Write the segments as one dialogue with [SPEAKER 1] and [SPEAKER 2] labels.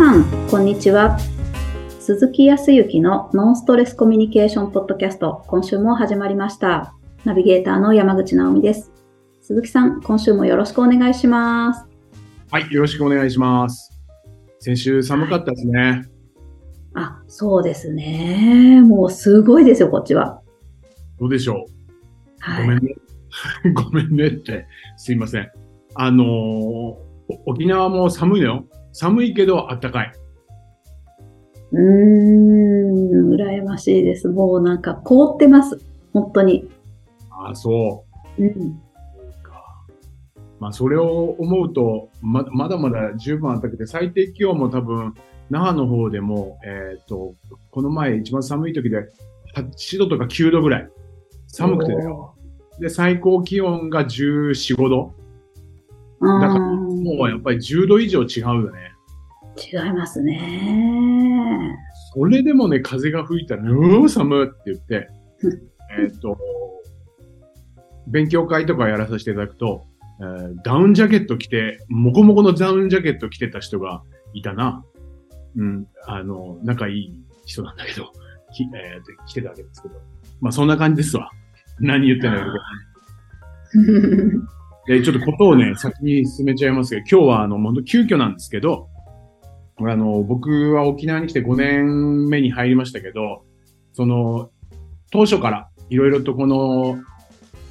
[SPEAKER 1] さん、こんにちは。鈴木康之のノンストレスコミュニケーションポッドキャスト、今週も始まりました。ナビゲーターの山口直美です。鈴木さん、今週もよろしくお願いします。
[SPEAKER 2] はい、よろしくお願いします。先週寒かったですね。
[SPEAKER 1] あ、そうですね。もうすごいですよ、こっちは。
[SPEAKER 2] どうでしょう？
[SPEAKER 1] はい。
[SPEAKER 2] ごめんね。ごめんねって、すいません。あのーお沖縄も寒いのよ。寒いけど暖かい。
[SPEAKER 1] うーん、羨ましいです。もうなんか凍ってます。本当に。
[SPEAKER 2] ああ、そ
[SPEAKER 1] うん。
[SPEAKER 2] うか。まあ、それを思うと、ままだまだ十分暖かくて、最低気温も多分、那覇の方でも、えっ、と、この前一番寒い時で8度とか9度ぐらい。寒くてだよ。で、最高気温が14、5度。だからもうやっぱり10度以上違うよね。
[SPEAKER 1] 違いますね。
[SPEAKER 2] それでもね、風が吹いたら、うー寒って言って
[SPEAKER 1] うん、
[SPEAKER 2] えっと、勉強会とかやらさせていただくと、えーダウンジャケット着て、もこもこのダウンジャケット着てた人がいたな。うん、あの、仲いい人なんだけど、きえーで来てたわけですけど。まあそんな感じですわ。何言ってんの よ。で、ちょっとことをね、先に進めちゃいますけど、今日はあの、本当急遽なんですけど、あの、僕は沖縄に来て5年目に入りましたけど、その、当初からいろいろとこの、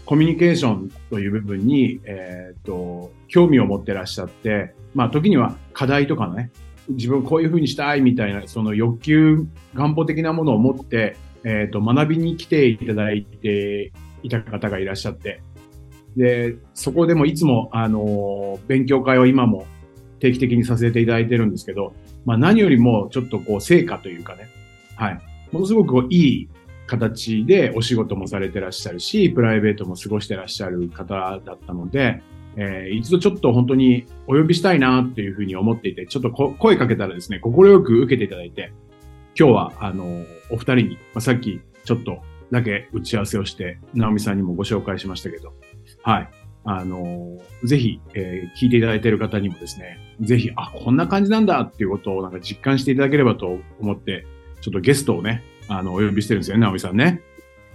[SPEAKER 2] コミュニケーションという部分に、えっ、と、興味を持ってらっしゃって、まあ、時には課題とかね、自分こういうふうにしたいみたいな、その欲求、願望的なものを持って、えっ、と、学びに来ていただいていた方がいらっしゃって、で、そこでもいつも、あの、勉強会を今も定期的にさせていただいてるんですけど、まあ何よりもちょっとこう成果というかね、はい。ものすごくこういい形でお仕事もされてらっしゃるし、プライベートも過ごしてらっしゃる方だったので、えー一度ちょっと本当にお呼びしたいなっていうふうに思っていて、ちょっとこ声かけたらですね、心く受けていただいて、今日はあの、お二人に、まあ、さっきちょっとだけ打ち合わせをして、直美さんにもご紹介しましたけど、はい。あの、ぜひ、えー聞いていただいている方にもですね、ぜひ、あ、こんな感じなんだっていうことをなんか実感していただければと思って、ちょっとゲストをね、あの、お呼びしてるんですよね、直美さんね。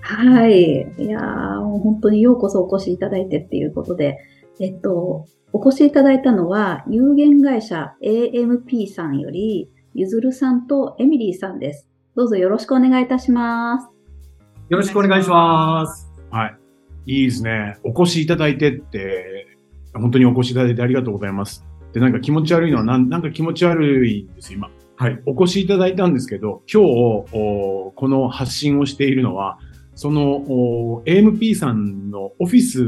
[SPEAKER 1] はい。いやー、もう本当にようこそお越しいただいてっていうことで、えっと、お越しいただいたのは、有限会社 AMP さんより、ゆずるさんとエミリーさんです。どうぞよろしくお願いいたします。
[SPEAKER 3] よろしくお願いします。
[SPEAKER 2] はい。いいですね。お越しいただいてって、本当にお越しいただいてありがとうございます。で、なんか気持ち悪いのは、なんなんか気持ち悪いんです、今。はい。お越しいただいたんですけど、今日、おこの発信をしているのは、その、お AMP さんのオフィス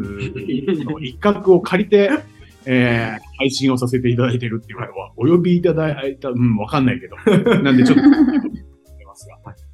[SPEAKER 2] の一角を借りて、えー配信をさせていただいているっていうのは、お呼びいただいた、うん、わかんないけど。なんでちょっと、今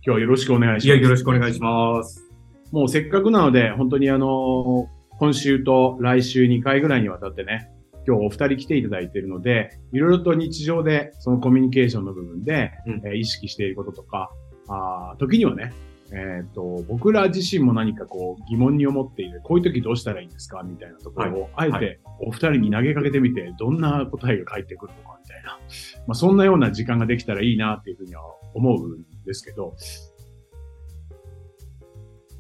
[SPEAKER 2] 日はよろしくお願いします。
[SPEAKER 3] いや、よろしくお願いします。
[SPEAKER 2] もうせっかくなので、本当にあの、今週と来週2回ぐらいにわたってね、今日お二人来ていただいているので、いろいろと日常でそのコミュニケーションの部分で、
[SPEAKER 3] うん。
[SPEAKER 2] えー意識していることとか、あー時にはね、えっ、と、僕ら自身も何かこう疑問に思っている、こういう時どうしたらいいんですかみたいなところを、あえ
[SPEAKER 3] は
[SPEAKER 2] てお二人に投げかけてみて、どんな答えが返ってくるのかみたいな、まあそんなような時間ができたらいいなっていうふうには思うんですけど、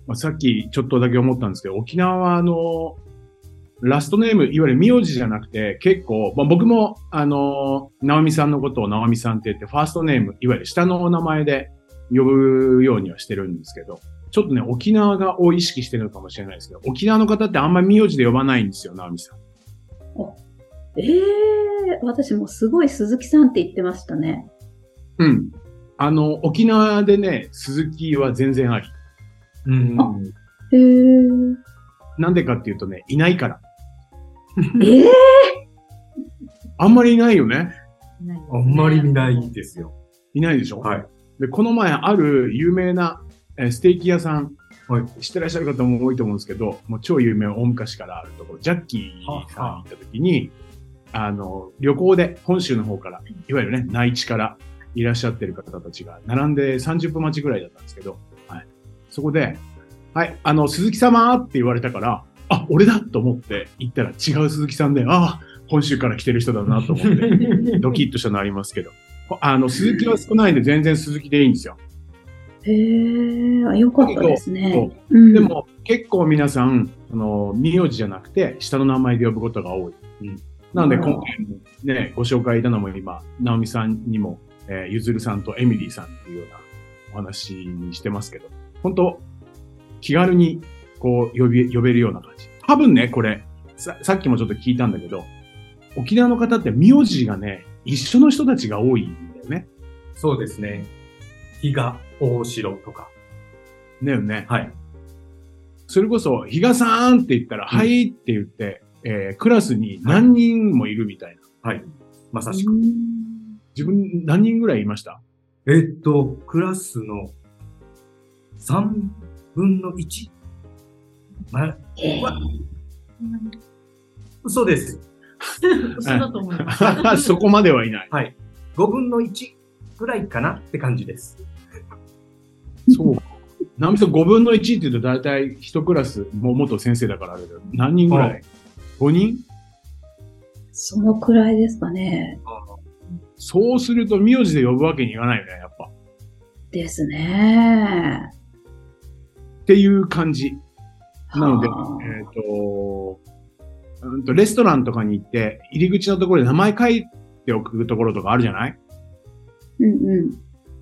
[SPEAKER 2] まあ、さっきちょっとだけ思ったんですけど、沖縄はあの、ラストネーム、いわゆる名字じゃなくて、結構、まあ、僕も、あの、直美さんのことを直美さんって言って、ファーストネーム、いわゆる下のお名前で呼ぶようにはしてるんですけど、ちょっとね、沖縄がを意識してるのかもしれないですけど、沖縄の方ってあんまり名字で呼ばないんですよ、直美さん。
[SPEAKER 1] えー、私もすごい鈴木さんって言ってましたね。
[SPEAKER 2] うん。あの、沖縄でね、鈴木は全然あり。
[SPEAKER 3] うん
[SPEAKER 1] あへー。
[SPEAKER 2] なんでかっていうとね、いないから。
[SPEAKER 1] えー、
[SPEAKER 2] あんまりいないよね。
[SPEAKER 3] あんまり見ないですよ。
[SPEAKER 2] いないでしょ？
[SPEAKER 3] はい。
[SPEAKER 2] で、この前ある有名なえーステーキ屋さん、
[SPEAKER 3] はい
[SPEAKER 2] 知ってらっしゃる方も多いと思うんですけど、もう超有名、大昔からあるところ、ジャッキーさんに行った時に、あの、旅行で本州の方から、いわゆるね、内地からいらっしゃってる方たちが並んで30分待ちぐらいだったんですけど、はい。そこで、はい、あの、鈴木様って言われたから、あ、俺だと思って行ったら違う鈴木さんで、ああ、本州から来てる人だなと思って、ドキッとしたのありますけど。あの、鈴木は少ないんで全然鈴木でいいんですよ。
[SPEAKER 1] へえ、あよかったです
[SPEAKER 2] そ
[SPEAKER 1] ね
[SPEAKER 2] う。
[SPEAKER 1] うん
[SPEAKER 2] で、も、結構皆さん、あの、名字じゃなくて、下の名前で呼ぶことが多い。
[SPEAKER 3] うん
[SPEAKER 2] なので、
[SPEAKER 1] うん
[SPEAKER 2] 今回ね、ご紹介いたのも今、直美さんにも、えーゆずるさんとエミリーさんっていうようなお話にしてますけど、本当気軽に、こう、呼び、呼べるような感じ。多分ね、これ、さ、さっきもちょっと聞いたんだけど、沖縄の方って名字がね、一緒の人たちが多いんだよね。
[SPEAKER 3] そうですね。比嘉大城とか。
[SPEAKER 2] だよね。
[SPEAKER 3] はい。
[SPEAKER 2] それこそ、比嘉さんって言ったら、はいって言って、えークラスに何人もいるみたいな。
[SPEAKER 3] はい。まさしく。
[SPEAKER 1] うん
[SPEAKER 2] 自分何人ぐらいいました？
[SPEAKER 3] えっと、クラスの3分の 1? ま、
[SPEAKER 1] へー
[SPEAKER 3] 嘘です。
[SPEAKER 4] 嘘だと思います。
[SPEAKER 2] そこまではいない。
[SPEAKER 3] はい。5分の1ぐらいかな？って感じです。
[SPEAKER 2] そう。ナミさん5分の1って言うと大体一クラス、もう元先生だからあれだけど、何人ぐらい ?5 人？
[SPEAKER 1] そのくらいですかね。
[SPEAKER 2] そうすると名字で呼ぶわけにいかないよね、やっぱ。
[SPEAKER 1] ですね。
[SPEAKER 2] っていう感じ。なので
[SPEAKER 1] はあ、
[SPEAKER 2] えっ、と、うんと、レストランとかに行って、入り口のところで名前書いておくところとかあるじゃない？
[SPEAKER 1] うんうん。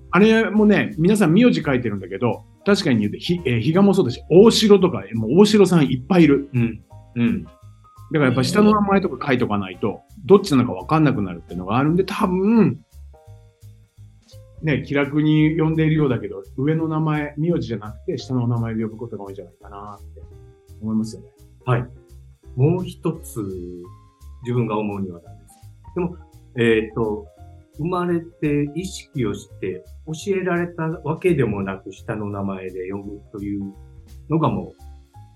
[SPEAKER 2] あれもね、皆さん名字書いてるんだけど、確かに言うと、ひ、えー、比嘉もそうだし、大城とか、もう大城さんいっぱいいる。
[SPEAKER 3] うん。うん。
[SPEAKER 2] だからやっぱ下の名前とか書いとかないと、どっちなのかわかんなくなるっていうのがあるんで、多分、ね、気楽に呼んでいるようだけど、上の名前、名字じゃなくて、下の名前で呼ぶことが多いんじゃないかなって思いますよね。
[SPEAKER 3] はい。もう一つ、自分が思うにはなんです。でも、えっ、と、生まれて意識をして教えられたわけでもなく下の名前で呼ぶというのがも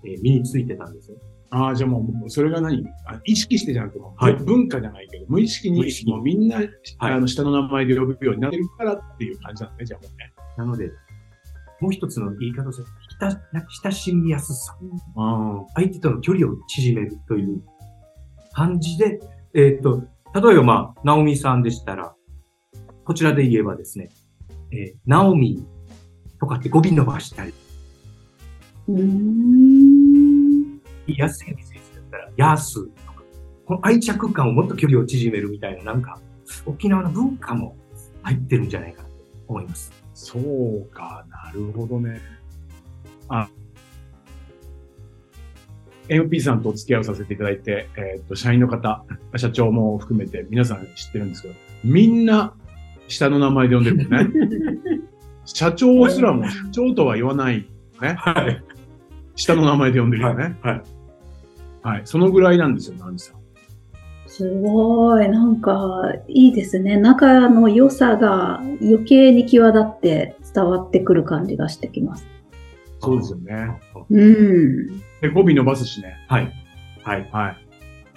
[SPEAKER 3] う、えー身についてたんですよ。
[SPEAKER 2] ああ、じゃあもう、それが何？あ意識してじゃなくても、
[SPEAKER 3] はい
[SPEAKER 2] 文化じゃないけど、無意識に
[SPEAKER 3] 識に
[SPEAKER 2] もうみんな、
[SPEAKER 3] はい
[SPEAKER 2] あの、下の名前で呼ぶようになってるからっていう感じなんですね、じゃあもうね。
[SPEAKER 3] なので、もう一つの言い方として、親親しみやすさ。
[SPEAKER 2] あ
[SPEAKER 3] 相手との距離を縮めるという感じで、えっ、と、例えばまあ、ナオミさんでしたら、こちらで言えばですね、えーナオミとかって語尾伸ばしたり、
[SPEAKER 1] うーん。
[SPEAKER 3] 安い先生だったら、ヤスとか、この愛着感をもっと距離を縮めるみたいな、なんか、沖縄の文化も入ってるんじゃないかなと思います。
[SPEAKER 2] そうか、なるほどね。あ、MP さんとお付き合いをさせていただいて、えーっと、社員の方、社長も含めて皆さん知ってるんですけど、みんな下の名前で呼んでるもんね。社長すらも社長とは言わない、ね。
[SPEAKER 3] はい。
[SPEAKER 2] 下の名前で呼んでるよね。
[SPEAKER 3] はい。
[SPEAKER 2] はい。そのぐらいなんですよ、ナミさん。
[SPEAKER 1] すごい。なんか、いいですね。仲の良さが余計に際立って伝わってくる感じがしてきます。
[SPEAKER 2] そうですよね。
[SPEAKER 1] うん。
[SPEAKER 2] で、語尾伸ばすしね。
[SPEAKER 3] はい。はい。
[SPEAKER 2] はい。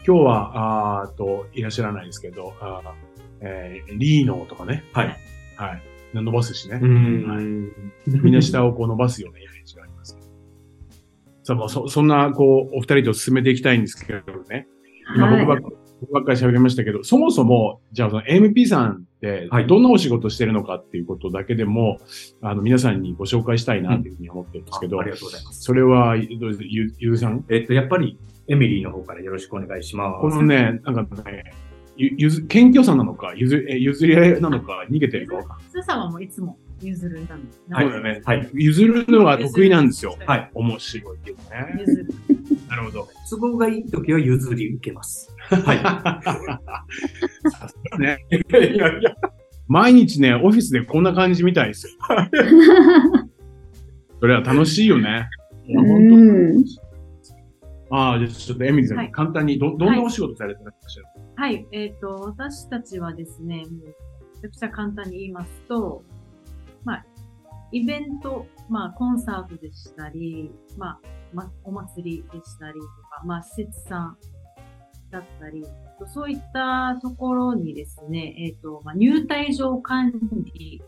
[SPEAKER 2] 今日は、あと、いらっしゃらないですけど、あーえーリーノとかね。
[SPEAKER 3] はい。
[SPEAKER 2] はい。伸ばすしね。
[SPEAKER 3] ん。
[SPEAKER 2] みんな下をこう伸ばすようなイメージがありますけど。さあ、もうそ、そんな、こう、お二人と進めていきたいんですけどね。今
[SPEAKER 1] はい
[SPEAKER 2] 僕ばっか、僕ばっかり喋りましたけど、そもそも、じゃあその MP さんって
[SPEAKER 3] はい、
[SPEAKER 2] どんなお仕事してるのかっていうことだけでも、あの、皆さんにご紹介したいなというふうに思ってるんですけど、
[SPEAKER 3] ありがとうございます。
[SPEAKER 2] それは、どうです？ゆ、ゆうさん？
[SPEAKER 3] えっと、やっぱり、エミリーの方からよろしくお願いします。
[SPEAKER 2] このね、なんかね、ゆ、ゆず、謙虚さなのか、ゆず、え譲り合いなのか、逃げてるか。
[SPEAKER 4] スーさんはもういつも譲るなんで。
[SPEAKER 3] はい
[SPEAKER 2] そうだね。
[SPEAKER 3] はい。
[SPEAKER 2] 譲るのが得意なんですよ。
[SPEAKER 3] はい。
[SPEAKER 2] 面白いけどね。
[SPEAKER 4] 譲る。
[SPEAKER 2] なるほど。
[SPEAKER 3] 都合がいいときは譲り受けます。はい。
[SPEAKER 2] さすがね。いやいやいや。毎日ね、オフィスでこんな感じみたいですよ。それは楽しいよね。いや本
[SPEAKER 1] うん。
[SPEAKER 2] 当ああ、じゃあちょっとエミリーさん、
[SPEAKER 4] はい
[SPEAKER 2] 簡単にど、どんなお仕事されてらっしゃる、
[SPEAKER 4] はい。えっ、と、私たちはですね、めちゃくちゃ簡単に言いますと、まあ、イベント、まあ、コンサートでしたり、まあ、ま、お祭りでしたりとか、まあ、施設さんだったり、そういったところにですね、えっ、と、まあ、入退場管理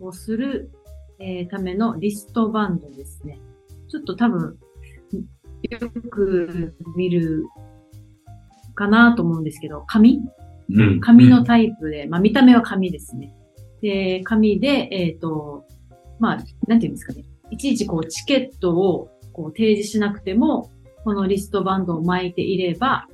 [SPEAKER 4] をする、えーためのリストバンドですね。ちょっと多分、よく見るかなと思うんですけど、紙？
[SPEAKER 2] うん。
[SPEAKER 4] 紙のタイプで、まあ見た目は紙ですね。で、紙で、えっ、と、まあ、なんていうんですかね。いちいちこうチケットをこう提示しなくても、このリストバンドを巻いていれば、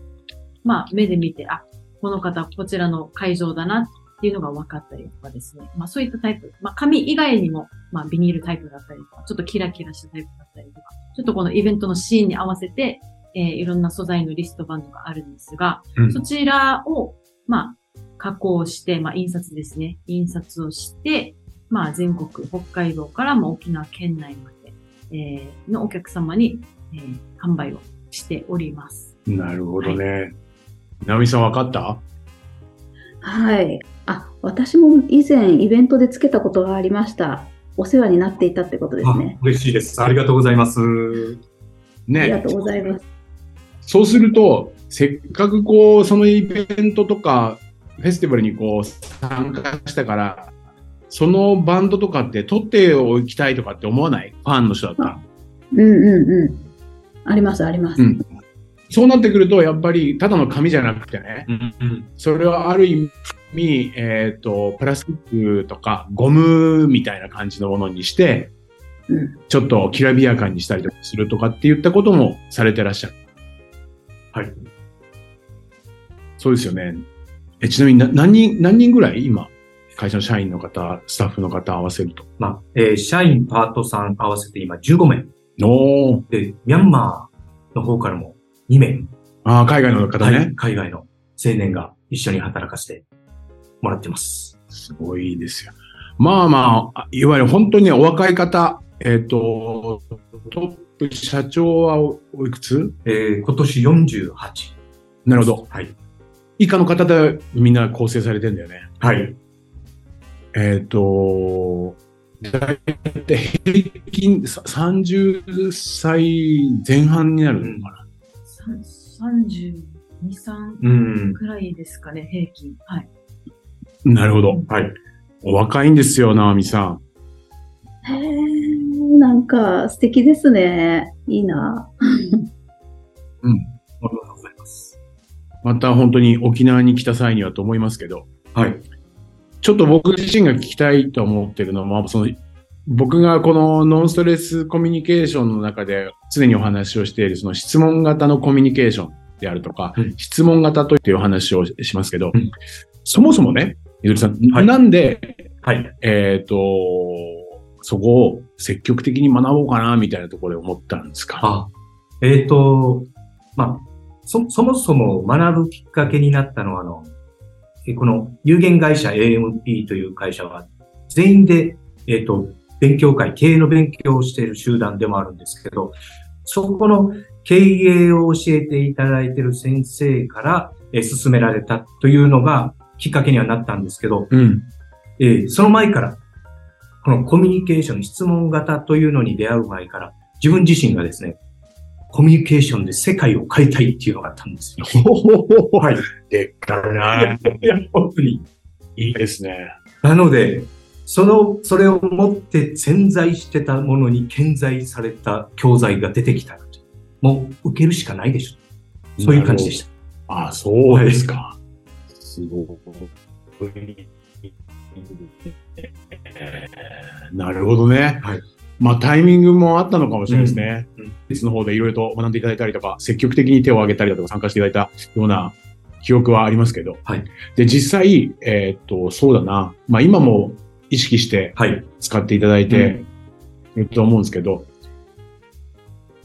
[SPEAKER 4] まあ目で見て、あ、この方こちらの会場だなっていうのが分かったりとかですね。まあそういったタイプ。まあ紙以外にも、まあビニールタイプだったりとか、ちょっとキラキラしたタイプだったりとか、ちょっとこのイベントのシーンに合わせて、えーいろんな素材のリストバンドがあるんですが、
[SPEAKER 2] うん
[SPEAKER 4] そちらを、まあ、加工して、まあ、印刷ですね。印刷をして、まあ、全国、北海道からも沖縄県内まで、えーのお客様に、えー販売をしております。
[SPEAKER 2] なるほどね。直美さん分かった？
[SPEAKER 1] はい。あ、私も以前イベントでつけたことがありました。お世話になっていたってことです
[SPEAKER 3] あ
[SPEAKER 1] ね。
[SPEAKER 3] 嬉しいです。ありがとうございます。
[SPEAKER 1] ありが
[SPEAKER 2] ね。
[SPEAKER 1] とうございます。
[SPEAKER 2] そうすると、せっかくこう、そのイベントとか、フェスティバルにこう、参加したから、そのバンドとかって取っておきたいとかって思わない？ファンの人だったら。
[SPEAKER 1] うんうんうん。あります、あります。
[SPEAKER 2] うんそうなってくると、やっぱり、ただの紙じゃなくてね、
[SPEAKER 3] うんうん
[SPEAKER 2] それはある意味、えっ、と、プラスチックとかゴムみたいな感じのものにして、
[SPEAKER 1] うん
[SPEAKER 2] ちょっときらびやかにしたりとかするとかって言ったこともされてらっしゃる。
[SPEAKER 3] はい。
[SPEAKER 2] そうですよね。え、ちなみにな何人、何人ぐらい今、会社の社員の方、スタッフの方合わせると？
[SPEAKER 3] まあ、えー社員、パートさん合わせて今15名。
[SPEAKER 2] おー。
[SPEAKER 3] で、ミャンマーの方からも2名。
[SPEAKER 2] ああ、海外の方ね。
[SPEAKER 3] はい海外の青年が一緒に働かせてもらってます。
[SPEAKER 2] すごいですよ。まあまあ、いわゆる本当にね、お若い方、えっ、と、トップ社長はおおいくつ？
[SPEAKER 3] えー今年48。
[SPEAKER 2] なるほど。
[SPEAKER 3] はい。
[SPEAKER 2] 以下の方でみんな構成されてんだよね。
[SPEAKER 3] はい。
[SPEAKER 2] えっ、と、だいたい平均さ30歳前半になるのかな。
[SPEAKER 4] さ32、3
[SPEAKER 3] うん。
[SPEAKER 4] くらいですかね、平均。はい。
[SPEAKER 2] なるほど。
[SPEAKER 3] はい。
[SPEAKER 2] お若いんですよ、直美さん。
[SPEAKER 1] へーなんか素敵ですね。いいな。
[SPEAKER 3] うございます。
[SPEAKER 2] また本当に沖縄に来た際にはと思いますけど、
[SPEAKER 3] はい。
[SPEAKER 2] ちょっと僕自身が聞きたいと思ってるのは、その、僕がこのノンストレスコミュニケーションの中で常にお話をしているその質問型のコミュニケーションであるとか、
[SPEAKER 3] うん
[SPEAKER 2] 質問型というお話をしますけど、
[SPEAKER 3] うん
[SPEAKER 2] そもそもね、ゆずりさん、
[SPEAKER 3] はい
[SPEAKER 2] なんで、
[SPEAKER 3] はい。
[SPEAKER 2] えっ、と、そこを積極的に学ぼうかな、みたいなところで思ったんですか？
[SPEAKER 3] あ、えっ、と、まあ、そ、そもそも学ぶきっかけになったのは、あの、えこの有限会社 AMP という会社は、全員で、えっ、と、勉強会、経営の勉強をしている集団でもあるんですけど、そこの経営を教えていただいている先生から、えー進められたというのがきっかけにはなったんですけど、
[SPEAKER 2] うん。
[SPEAKER 3] えーその前から、このコミュニケーション、質問型というのに出会う前から、自分自身がですね、コミュニケーションで世界を変えたいっていうのがあったんですよ。はい。
[SPEAKER 2] でっかいな。
[SPEAKER 3] いや、本当に。
[SPEAKER 2] いいですね。
[SPEAKER 3] なので、その、それを持って潜在してたものに顕在された教材が出てきたので、もう受けるしかないでしょ。そういう感じでした。
[SPEAKER 2] ああ、そうですか。すごい。えーなるほどね。
[SPEAKER 3] はい
[SPEAKER 2] まあタイミングもあったのかもしれないですね。
[SPEAKER 3] うん。うん。
[SPEAKER 2] 別の方でいろいろと学んでいただいたりとか、積極的に手を挙げたりだとか参加していただいたような記憶はありますけど。
[SPEAKER 3] はい。
[SPEAKER 2] で、実際、えーっと、そうだな。まあ今も意識して
[SPEAKER 3] はい。
[SPEAKER 2] 使っていただいていると思うんですけど、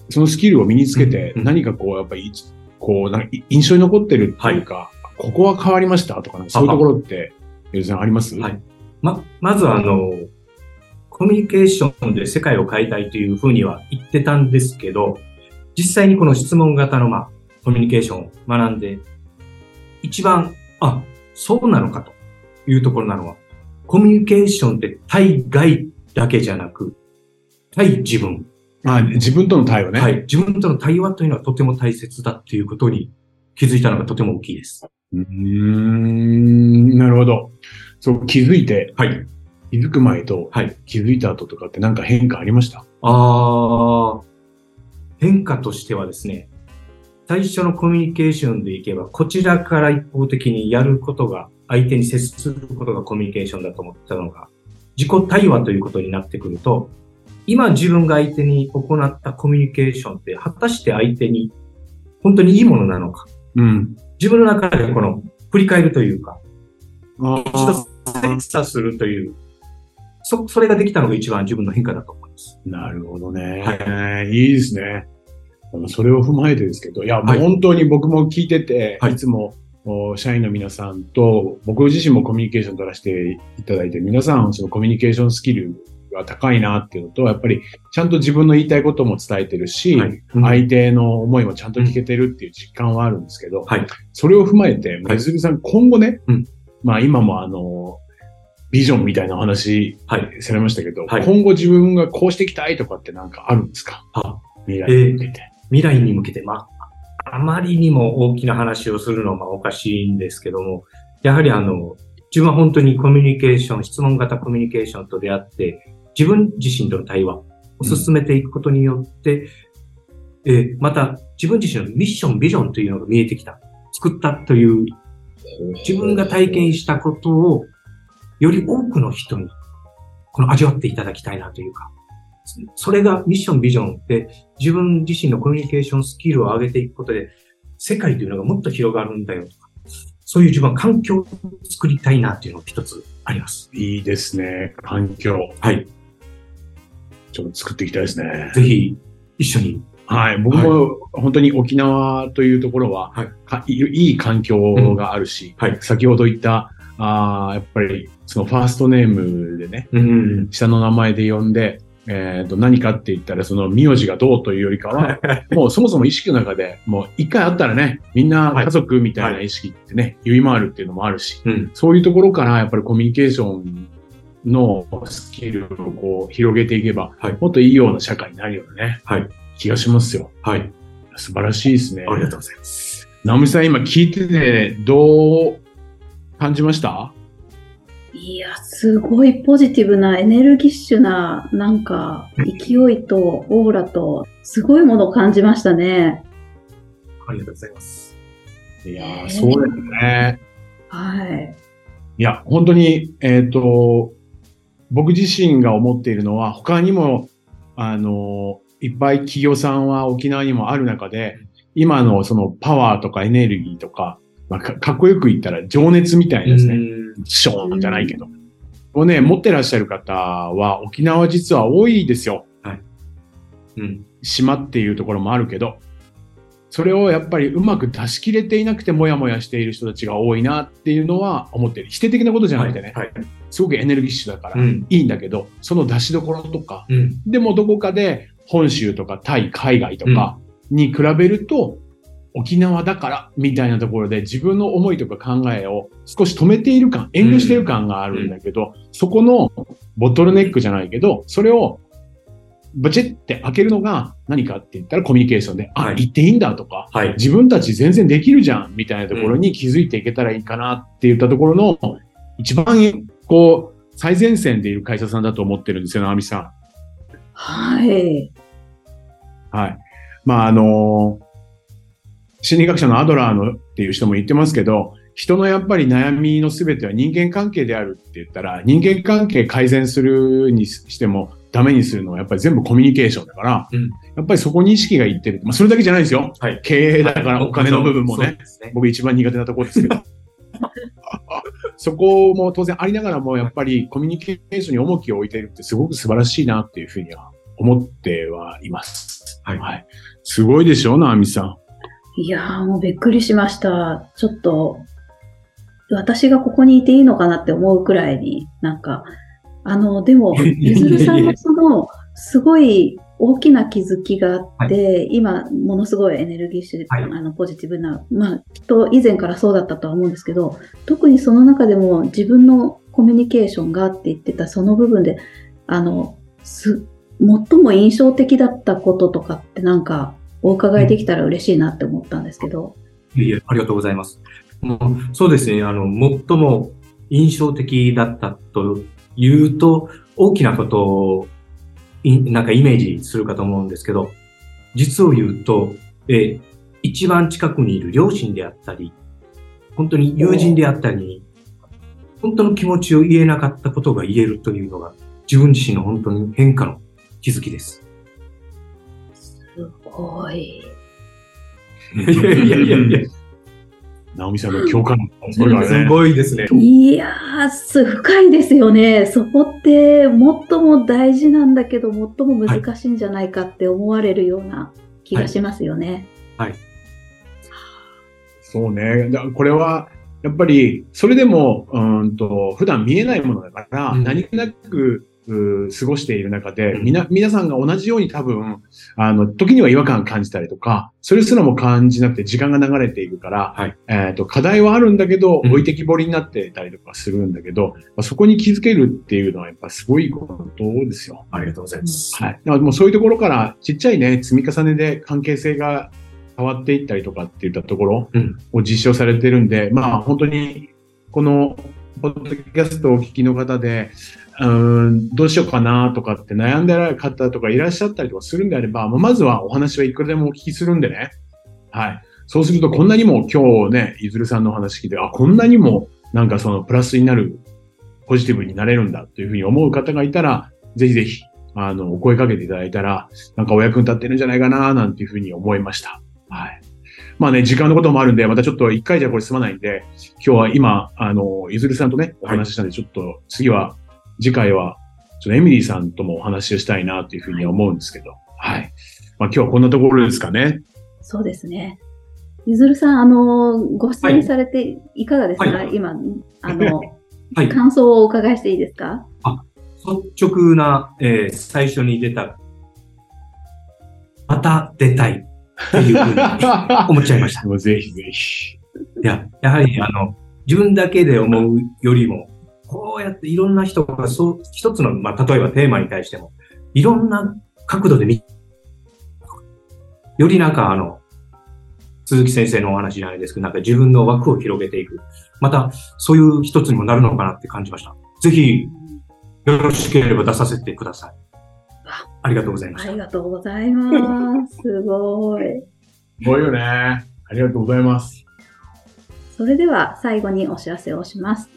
[SPEAKER 2] そのスキルを身につけて
[SPEAKER 3] うん。うん。
[SPEAKER 2] 何かこう、やっぱり、こう、なんかい印象に残ってるっていうか、ここは変わりましたとか、そういうところって、ゆうじさんあります？
[SPEAKER 3] はい。ま、まずあの、コミュニケーションで世界を変えたいというふうには言ってたんですけど、実際にこの質問型のまあ、コミュニケーションを学んで、一番、あ、そうなのかというところなのは、コミュニケーションって対外だけじゃなく、対自分、
[SPEAKER 2] あ自分との対応ね。
[SPEAKER 3] はい、自分との対話というのはとても大切だっていうことに気づいたのがとても大きいです。
[SPEAKER 2] うーん、なるほど。そう、気づいて、
[SPEAKER 3] はい。
[SPEAKER 2] 気づく前と
[SPEAKER 3] はい。
[SPEAKER 2] 気づいた後とかってなんか変化ありました？
[SPEAKER 3] ああ、変化としてはですね、最初のコミュニケーションでいけば、こちらから一方的にやることが、相手に接することがコミュニケーションだと思ったのが、自己対話ということになってくると、今自分が相手に行ったコミュニケーションって、果たして相手に本当にいいものなのか。
[SPEAKER 2] うん。
[SPEAKER 3] 自分の中でこの振り返るというか、
[SPEAKER 2] あ
[SPEAKER 3] 一度精査するという、そ、それができたのが一番自分の変化だと思います。
[SPEAKER 2] なるほどね。、
[SPEAKER 3] はい
[SPEAKER 2] いですね。あのそれを踏まえてですけど、いや、もう
[SPEAKER 3] はい
[SPEAKER 2] 本当に僕も聞いてて、
[SPEAKER 3] はい
[SPEAKER 2] い、つもお社員の皆さんと、僕自身もコミュニケーション取らせていただいて、皆さんそのコミュニケーションスキルが高いなっていうのと、やっぱりちゃんと自分の言いたいことも伝えてるし、
[SPEAKER 3] はい。
[SPEAKER 2] 相手の思いもちゃんと聞けてるっていう実感はあるんですけど、
[SPEAKER 3] はい。
[SPEAKER 2] それを踏まえて、
[SPEAKER 3] はい
[SPEAKER 2] めずるさん、今後ね、
[SPEAKER 3] うん
[SPEAKER 2] まあ今もあの、ビジョンみたいなお話
[SPEAKER 3] はい。
[SPEAKER 2] されましたけど、
[SPEAKER 3] はい
[SPEAKER 2] 今後自分がこうしていきたいとかってなんかあるんですか？
[SPEAKER 3] あ
[SPEAKER 2] 未来に向けて。
[SPEAKER 3] 未来に向けて、まあ、あまりにも大きな話をするのがおかしいんですけども、やはりあの、自分は本当にコミュニケーション、質問型コミュニケーションと出会って、自分自身との対話を進めていくことによって、えーまた自分自身のミッション、ビジョンというのが見えてきた。作ったという、自分が体験したことを、より多くの人に、この味わっていただきたいなというか、それがミッション、ビジョンで、自分自身のコミュニケーションスキルを上げていくことで、世界というのがもっと広がるんだよとか、そういう自分は環境を作りたいなっていうのが一つあります。
[SPEAKER 2] いいですね。環境。
[SPEAKER 3] はい。
[SPEAKER 2] ちょっと作っていきたいですね。
[SPEAKER 3] ぜひ、一緒に。
[SPEAKER 2] はい。僕も本当に沖縄というところは、
[SPEAKER 3] はい
[SPEAKER 2] いい環境があるし、
[SPEAKER 3] はい。
[SPEAKER 2] 先ほど言った、あーやっぱりそのファーストネームでね、
[SPEAKER 3] うん。
[SPEAKER 2] 下の名前で呼んで、えっ、と、何かって言ったら、その名字がどうというよりかは、もうそもそも意識の中で、もう一回あったらね、みんな家族みたいな意識ってね、言い回るっていうのもあるし、
[SPEAKER 3] うん。
[SPEAKER 2] そういうところからやっぱりコミュニケーションのスキルをこう広げていけば、
[SPEAKER 3] はい
[SPEAKER 2] もっといいような社会になるようなね、
[SPEAKER 3] はい
[SPEAKER 2] 気がしますよ。
[SPEAKER 3] はい。
[SPEAKER 2] 素晴らしいですね。
[SPEAKER 3] ありがとうございます。
[SPEAKER 2] 直美さん今聞いててどう感じました？
[SPEAKER 1] いや、すごいポジティブなエネルギッシュな、なんか、勢いとオーラと、すごいものを感じましたね。
[SPEAKER 3] ありがとうございます。
[SPEAKER 2] いやー、
[SPEAKER 1] ね
[SPEAKER 2] そうですね。
[SPEAKER 1] はい。
[SPEAKER 2] いや、本当に、えっ、と、僕自身が思っているのは、他にも、あの、いっぱい企業さんは沖縄にもある中で、今のそのパワーとかエネルギーとか、まあ、かかっこよく言ったら情熱みたいなですね。ショーンじゃないけど。をね、持ってらっしゃる方は沖縄実は多いですよ。
[SPEAKER 3] うん。
[SPEAKER 2] 島っていうところもあるけど、それをやっぱりうまく出し切れていなくてもやもやしている人たちが多いなっていうのは思ってる。否定的なことじゃなくてね、
[SPEAKER 3] はい。
[SPEAKER 2] すごくエネルギッシュだから
[SPEAKER 3] うん。
[SPEAKER 2] いいんだけど、その出しどころとか、
[SPEAKER 3] うん。
[SPEAKER 2] でもどこかで本州とかタイ、海外とかに比べると、沖縄だからみたいなところで自分の思いとか考えを少し止めている感、遠慮している感があるんだけど、そこのボトルネックじゃないけど、それをバチッって開けるのが何かって言ったらコミュニケーションで、あ、
[SPEAKER 3] はい
[SPEAKER 2] 言っていいんだとか、
[SPEAKER 3] はい。
[SPEAKER 2] 自分たち全然できるじゃんみたいなところに気づいていけたらいいかなって言ったところの、一番こう、最前線でいる会社さんだと思ってるんですよ、直美さん。
[SPEAKER 1] はい。
[SPEAKER 2] はい。まあ、あの心理学者のアドラーのっていう人も言ってますけど、人のやっぱり悩みのすべては人間関係であるって言ったら、人間関係改善するにしてもダメにするのはやっぱり全部コミュニケーションだから、
[SPEAKER 3] うん
[SPEAKER 2] やっぱりそこに意識がいってる。まあ、それだけじゃないですよ。
[SPEAKER 3] はい。
[SPEAKER 2] 経営だからお金の部分もね
[SPEAKER 3] そう。ですね。
[SPEAKER 2] 僕一番苦手なところですけど。そこも当然ありながらも、やっぱりコミュニケーションに重きを置いているってすごく素晴らしいなっていうふうには思ってはいます。
[SPEAKER 3] はい
[SPEAKER 2] すごいでしょ、直美さん。
[SPEAKER 1] いやーもうびっくりしました。ちょっと、私がここにいていいのかなって思うくらいになんか、あの、でも、ゆずるさんのその、すごい大きな気づきがあって、今、ものすごいエネルギッシュで、
[SPEAKER 3] はい。
[SPEAKER 1] あの、ポジティブな、まあ、きっと以前からそうだったとは思うんですけど、特にその中でも自分のコミュニケーションがって言ってたその部分で、あの、す、最も印象的だったこととかってなんか、お伺いできたら嬉しいなって思ったんですけど。
[SPEAKER 3] いえ、ありがとうございます。もうそうですね、あの、最も印象的だったというと、大きなことを、なんかイメージするかと思うんですけど、実を言うと、え一番近くにいる両親であったり、本当に友人であったり、本当の気持ちを言えなかったことが言えるというのが、自分自身の本当に変化の気づきです。
[SPEAKER 1] すごい。
[SPEAKER 3] いやいやいやいや、
[SPEAKER 2] 直美さんの共感力、それが
[SPEAKER 3] す
[SPEAKER 2] ね。
[SPEAKER 3] ごいですね。
[SPEAKER 1] いやー、す深いですよね。そこって、最も大事なんだけど、最も難しいんじゃないかって思われるような気がしますよね。
[SPEAKER 2] そうね。だこれは、やっぱり、それでも、うーんと、普段見えないものだから、
[SPEAKER 3] うん
[SPEAKER 2] 何気なく、過ごしている中で、
[SPEAKER 3] うん
[SPEAKER 2] みな、皆さんが同じように多分、あの、時には違和感を感じたりとか、それすらも感じなくて時間が流れていくから、
[SPEAKER 3] はい
[SPEAKER 2] えっ、と、課題はあるんだけど、
[SPEAKER 3] うん
[SPEAKER 2] 置いてきぼりになってたりとかするんだけど、まあそこに気づけるっていうのはやっぱすごいことですよ。
[SPEAKER 3] ありがとうございます。
[SPEAKER 2] はい。だからもうそういうところから、ちっちゃいね、積み重ねで関係性が変わっていったりとかっていったところ
[SPEAKER 3] うん
[SPEAKER 2] を実証されてるんで、まあ本当に、この、ポッドキャストをお聞きの方で、うん、どうしようかなとかって悩んでられる方とかいらっしゃったりとかするんであれば、ままずはお話はいくらでもお聞きするんでね。はい。そうするとこんなにも今日ね、ゆずるさんのお話聞いて、あ、こんなにもなんかそのプラスになる、ポジティブになれるんだというふうに思う方がいたら、ぜひぜひ、あの、お声かけていただいたら、なんかお役に立ってるんじゃないかな、なんていうふうに思いました。はい。まあね、時間のこともあるんで、またちょっと一回じゃこれ済まないんで、今日は今、あの、ゆずるさんとね、お話ししたんで、ちょっと次は、次回は、ちょっとエミリーさんともお話をしたいな、というふうに思うんですけど、はい。まあ今日はこんなところですかね。
[SPEAKER 1] そうですね。ゆずるさん、あの、ご出演されていかがですか、
[SPEAKER 3] はい
[SPEAKER 1] 今、あの、
[SPEAKER 3] はい。
[SPEAKER 1] 感想をお伺いしていいですか？
[SPEAKER 3] 率直な、えー最初に出た、また出たいっていうふうに思っちゃいました。
[SPEAKER 2] もうぜひぜひ。
[SPEAKER 3] いや、やはり、あの、自分だけで思うよりも、こうやっていろんな人が、そう、一つの、まあ、例えばテーマに対しても、いろんな角度で見、よりなんか、あの、鈴木先生のお話じゃないですけど、なんか自分の枠を広げていく。また、そういう一つにもなるのかなって感じました。ぜひ、よろしければ出させてください。ありがとうございました
[SPEAKER 1] あり。がとうございます。すごい。
[SPEAKER 2] すごいよね。ありがとうございます。
[SPEAKER 1] それでは最後にお知らせをします。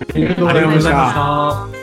[SPEAKER 2] ありがとうございまし
[SPEAKER 3] た。